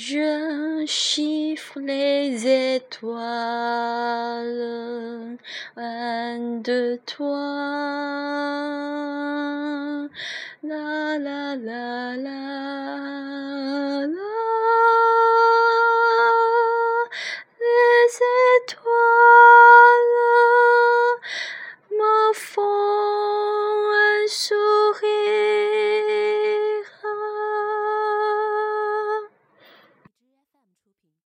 Je chiffre les étoiles, un de toi. La la la la.